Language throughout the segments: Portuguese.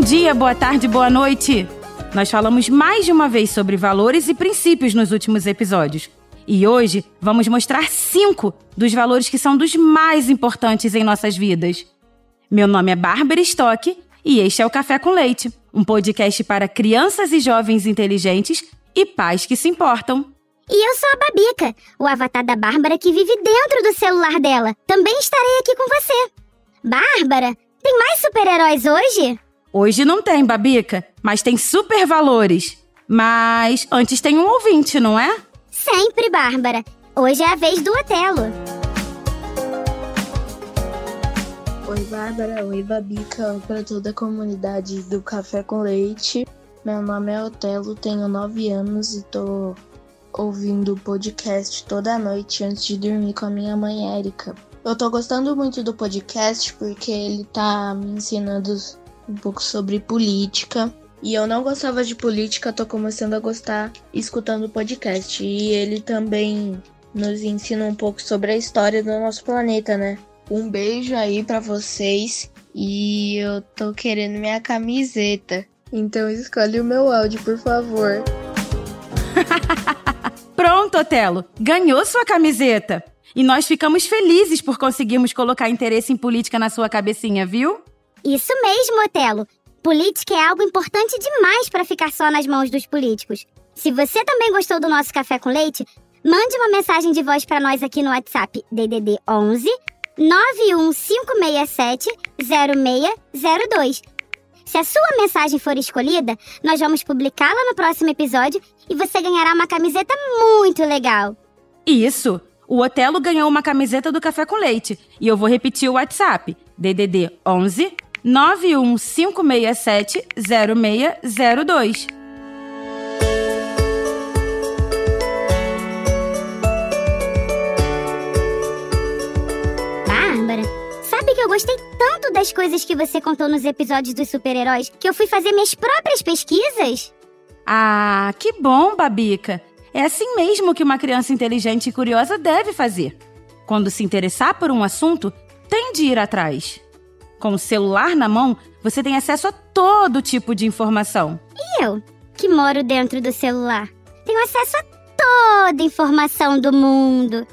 Bom dia, boa tarde, boa noite! Nós falamos mais de uma vez sobre valores e princípios nos últimos episódios. E hoje vamos mostrar cinco dos valores que são dos mais importantes em nossas vidas. Meu nome é Bárbara Stock e este é o Café com Leite, um podcast para crianças e jovens inteligentes e pais que se importam. E eu sou a Babica, o avatar da Bárbara que vive dentro do celular dela. Também estarei aqui com você. Bárbara, tem mais super-heróis hoje? Hoje não tem, Babica, mas tem super valores. Mas antes tem um ouvinte, não é? Sempre, Bárbara. Hoje é a vez do Otelo. Oi, Bárbara. Oi, Babica. Para toda a comunidade do Café com Leite. Meu nome é Otelo, tenho 9 anos e tô ouvindo o podcast toda noite antes de dormir com a minha mãe Érica. Eu tô gostando muito do podcast porque ele tá me ensinando um pouco sobre política. E eu não gostava de política, tô começando a gostar escutando o podcast. E ele também nos ensina um pouco sobre a história do nosso planeta, né? Um beijo aí para vocês e eu tô querendo minha camiseta. Então escolhe o meu áudio, por favor. Pronto, Otelo, ganhou sua camiseta. E nós ficamos felizes por conseguirmos colocar interesse em política na sua cabecinha, viu? Isso mesmo, Otelo. Política é algo importante demais para ficar só nas mãos dos políticos. Se você também gostou do nosso café com leite, mande uma mensagem de voz para nós aqui no WhatsApp DDD 11 91567 0602. Se a sua mensagem for escolhida, nós vamos publicá-la no próximo episódio e você ganhará uma camiseta muito legal. Isso! O Otelo ganhou uma camiseta do Café com Leite e eu vou repetir o WhatsApp: DDD 11 91567 0602. Bárbara, sabe que eu gostei tanto das coisas que você contou nos episódios dos super-heróis que eu fui fazer minhas próprias pesquisas? Ah, que bom, Babica! É assim mesmo que uma criança inteligente e curiosa deve fazer. Quando se interessar por um assunto, tem de ir atrás. Com o celular na mão, você tem acesso a todo tipo de informação. E eu, que moro dentro do celular, tenho acesso a toda a informação do mundo.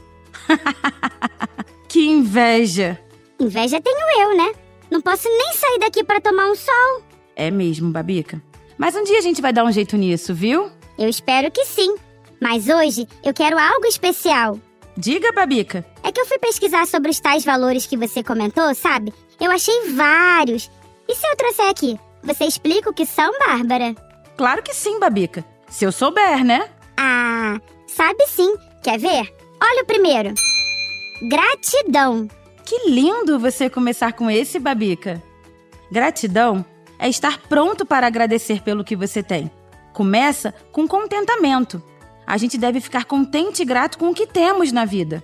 que inveja! Inveja tenho eu, né? Não posso nem sair daqui para tomar um sol. É mesmo, Babica. Mas um dia a gente vai dar um jeito nisso, viu? Eu espero que sim. Mas hoje eu quero algo especial. Diga, Babica. É que eu fui pesquisar sobre os tais valores que você comentou, sabe? Eu achei vários. E se eu trouxer aqui? Você explica o que são, Bárbara? Claro que sim, Babica. Se eu souber, né? Ah, sabe sim. Quer ver? Olha o primeiro. Gratidão. Que lindo você começar com esse, Babica. Gratidão é estar pronto para agradecer pelo que você tem. Começa com contentamento. A gente deve ficar contente e grato com o que temos na vida.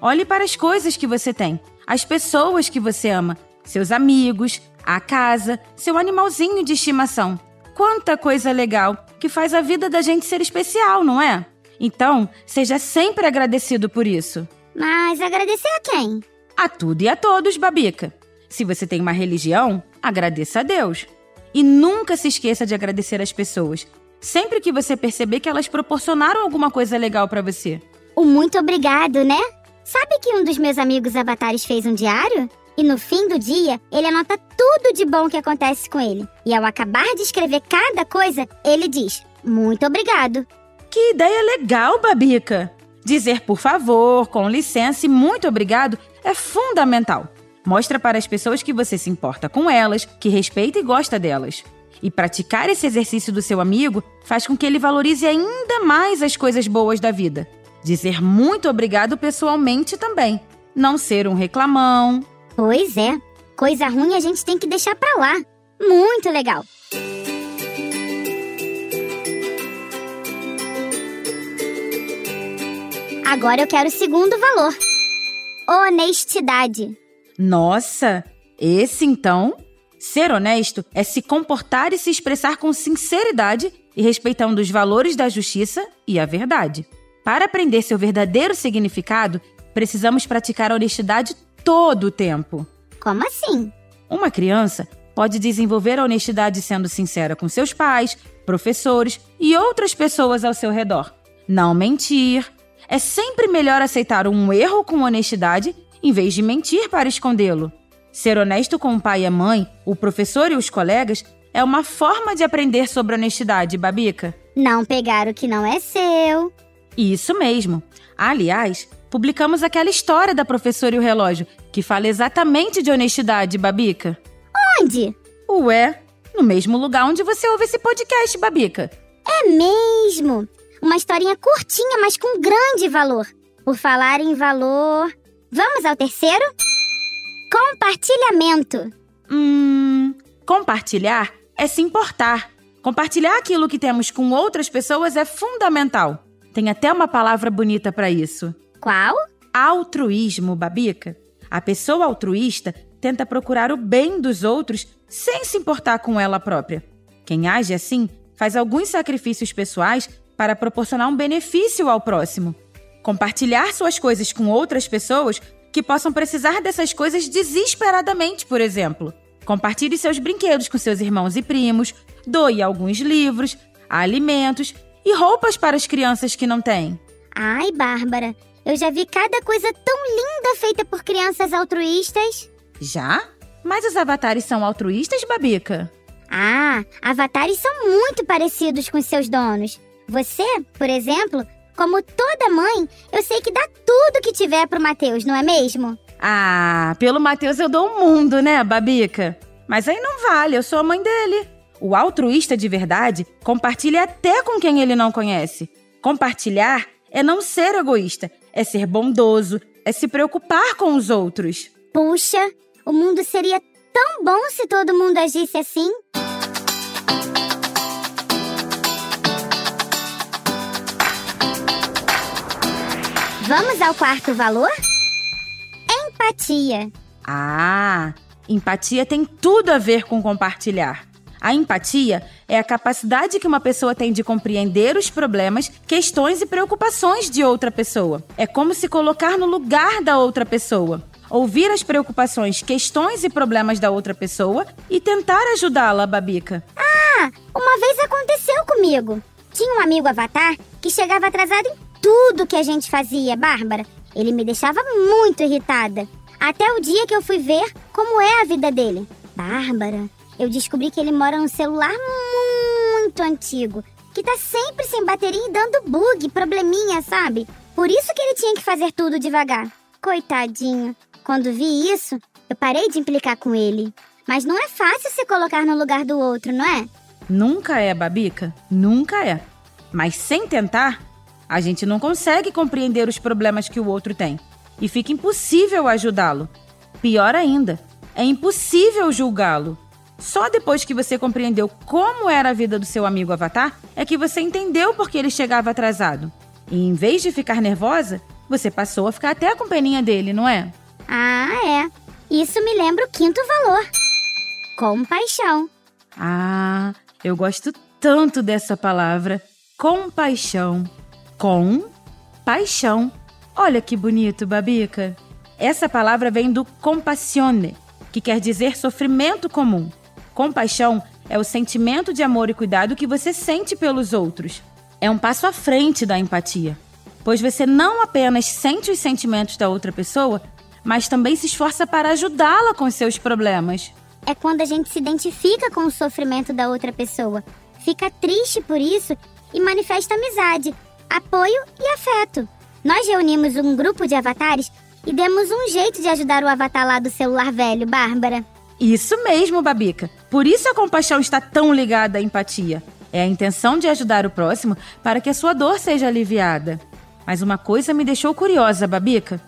Olhe para as coisas que você tem, as pessoas que você ama, seus amigos, a casa, seu animalzinho de estimação. Quanta coisa legal que faz a vida da gente ser especial, não é? Então, seja sempre agradecido por isso. Mas agradecer a quem? A tudo e a todos, Babica. Se você tem uma religião, agradeça a Deus. E nunca se esqueça de agradecer as pessoas, sempre que você perceber que elas proporcionaram alguma coisa legal para você. O muito obrigado, né? Sabe que um dos meus amigos avatares fez um diário? E no fim do dia, ele anota tudo de bom que acontece com ele. E ao acabar de escrever cada coisa, ele diz: Muito obrigado. Que ideia legal, Babica! Dizer por favor, com licença e muito obrigado é fundamental. Mostra para as pessoas que você se importa com elas, que respeita e gosta delas. E praticar esse exercício do seu amigo faz com que ele valorize ainda mais as coisas boas da vida. Dizer muito obrigado pessoalmente também. Não ser um reclamão. Pois é. Coisa ruim a gente tem que deixar pra lá. Muito legal. Agora eu quero o segundo valor: honestidade. Nossa, esse então Ser honesto é se comportar e se expressar com sinceridade e respeitando os valores da justiça e a verdade. Para aprender seu verdadeiro significado, precisamos praticar a honestidade todo o tempo. Como assim? Uma criança pode desenvolver a honestidade sendo sincera com seus pais, professores e outras pessoas ao seu redor. Não mentir. É sempre melhor aceitar um erro com honestidade em vez de mentir para escondê-lo. Ser honesto com o pai e a mãe, o professor e os colegas é uma forma de aprender sobre honestidade, Babica. Não pegar o que não é seu. Isso mesmo. Aliás, publicamos aquela história da professora e o relógio, que fala exatamente de honestidade, Babica. Onde? Ué, no mesmo lugar onde você ouve esse podcast, Babica. É mesmo! Uma historinha curtinha, mas com grande valor. Por falar em valor. Vamos ao terceiro? Compartilhamento. Hum. Compartilhar é se importar. Compartilhar aquilo que temos com outras pessoas é fundamental. Tem até uma palavra bonita para isso. Qual? Altruísmo, Babica. A pessoa altruísta tenta procurar o bem dos outros sem se importar com ela própria. Quem age assim faz alguns sacrifícios pessoais para proporcionar um benefício ao próximo. Compartilhar suas coisas com outras pessoas que possam precisar dessas coisas desesperadamente, por exemplo. Compartilhe seus brinquedos com seus irmãos e primos, doe alguns livros, alimentos e roupas para as crianças que não têm. Ai, Bárbara, eu já vi cada coisa tão linda feita por crianças altruístas. Já? Mas os avatares são altruístas, Babica? Ah, avatares são muito parecidos com seus donos. Você, por exemplo, como toda mãe, eu sei que dá tudo que tiver pro Matheus, não é mesmo? Ah, pelo Matheus eu dou o um mundo, né, Babica? Mas aí não vale, eu sou a mãe dele. O altruísta de verdade compartilha até com quem ele não conhece. Compartilhar é não ser egoísta, é ser bondoso, é se preocupar com os outros. Puxa, o mundo seria tão bom se todo mundo agisse assim. Vamos ao quarto valor? Empatia. Ah, empatia tem tudo a ver com compartilhar. A empatia é a capacidade que uma pessoa tem de compreender os problemas, questões e preocupações de outra pessoa. É como se colocar no lugar da outra pessoa ouvir as preocupações, questões e problemas da outra pessoa e tentar ajudá-la, Babica. Ah, uma vez aconteceu comigo. Tinha um amigo avatar que chegava atrasado em tudo que a gente fazia, Bárbara. Ele me deixava muito irritada. Até o dia que eu fui ver como é a vida dele. Bárbara, eu descobri que ele mora num celular muito antigo, que tá sempre sem bateria e dando bug, probleminha, sabe? Por isso que ele tinha que fazer tudo devagar. Coitadinho. Quando vi isso, eu parei de implicar com ele. Mas não é fácil se colocar no lugar do outro, não é? Nunca é, Babica. Nunca é. Mas sem tentar, a gente não consegue compreender os problemas que o outro tem. E fica impossível ajudá-lo. Pior ainda, é impossível julgá-lo. Só depois que você compreendeu como era a vida do seu amigo Avatar é que você entendeu por que ele chegava atrasado. E em vez de ficar nervosa, você passou a ficar até com peninha dele, não é? Ah, é. Isso me lembra o quinto valor: compaixão. Ah, eu gosto tanto dessa palavra. Compaixão. Com paixão. Olha que bonito, Babica. Essa palavra vem do compassione, que quer dizer sofrimento comum. Compaixão é o sentimento de amor e cuidado que você sente pelos outros. É um passo à frente da empatia, pois você não apenas sente os sentimentos da outra pessoa, mas também se esforça para ajudá-la com seus problemas. É quando a gente se identifica com o sofrimento da outra pessoa, fica triste por isso e manifesta amizade, apoio e afeto. Nós reunimos um grupo de avatares e demos um jeito de ajudar o avatar lá do celular velho, Bárbara. Isso mesmo, Babica. Por isso a compaixão está tão ligada à empatia. É a intenção de ajudar o próximo para que a sua dor seja aliviada. Mas uma coisa me deixou curiosa, Babica.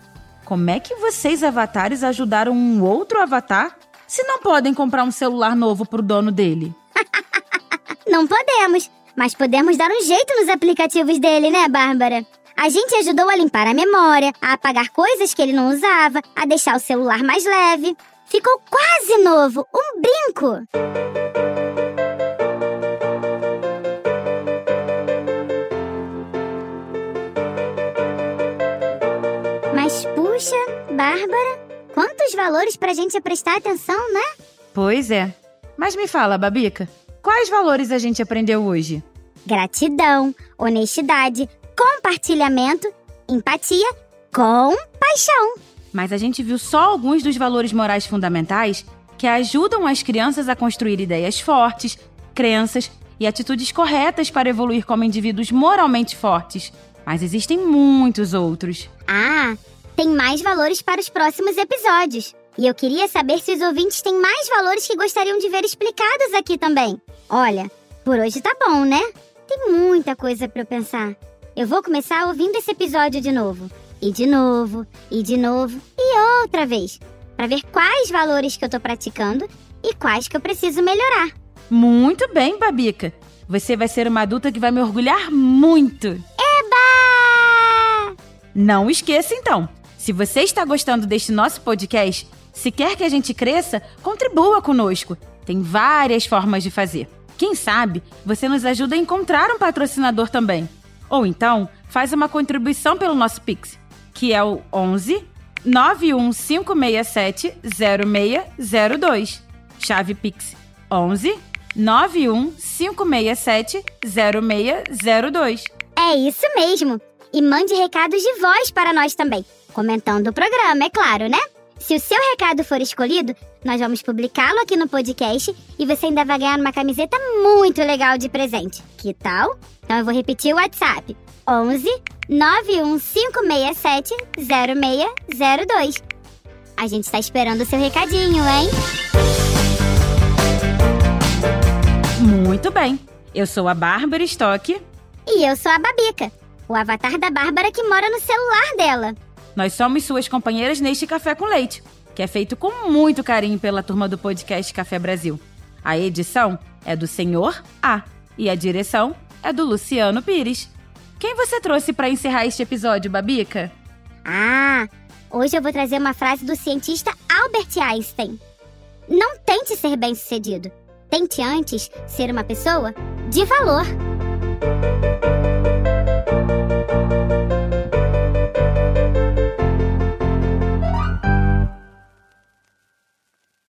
Como é que vocês, avatares, ajudaram um outro avatar se não podem comprar um celular novo pro dono dele? não podemos, mas podemos dar um jeito nos aplicativos dele, né, Bárbara? A gente ajudou a limpar a memória, a apagar coisas que ele não usava, a deixar o celular mais leve. Ficou quase novo, um brinco! Mas puxa, Bárbara, quantos valores pra gente prestar atenção, né? Pois é. Mas me fala, Babica, quais valores a gente aprendeu hoje? Gratidão, honestidade, compartilhamento, empatia, compaixão. Mas a gente viu só alguns dos valores morais fundamentais que ajudam as crianças a construir ideias fortes, crenças e atitudes corretas para evoluir como indivíduos moralmente fortes. Mas existem muitos outros. Ah, tem mais valores para os próximos episódios. E eu queria saber se os ouvintes têm mais valores que gostariam de ver explicados aqui também. Olha, por hoje tá bom, né? Tem muita coisa para pensar. Eu vou começar ouvindo esse episódio de novo. E de novo, e de novo, e outra vez. Para ver quais valores que eu tô praticando e quais que eu preciso melhorar. Muito bem, Babica. Você vai ser uma adulta que vai me orgulhar muito. Eba! Não esqueça, então. Se você está gostando deste nosso podcast, se quer que a gente cresça, contribua conosco. Tem várias formas de fazer. Quem sabe você nos ajuda a encontrar um patrocinador também. Ou então, faz uma contribuição pelo nosso Pix que é o 11 91567 0602. Chave Pix 11 91567 0602. É isso mesmo. E mande recados de voz para nós também, comentando o programa, é claro, né? Se o seu recado for escolhido, nós vamos publicá-lo aqui no podcast e você ainda vai ganhar uma camiseta muito legal de presente. Que tal? Então eu vou repetir o WhatsApp: 11 91567 0602. A gente está esperando o seu recadinho, hein? Muito bem. Eu sou a Bárbara Stock. E eu sou a Babica, o avatar da Bárbara que mora no celular dela. Nós somos suas companheiras neste Café com Leite, que é feito com muito carinho pela turma do podcast Café Brasil. A edição é do Senhor A e a direção é do Luciano Pires. Quem você trouxe para encerrar este episódio, Babica? Ah, hoje eu vou trazer uma frase do cientista Albert Einstein. Não tente ser bem-sucedido. Tente antes ser uma pessoa de valor.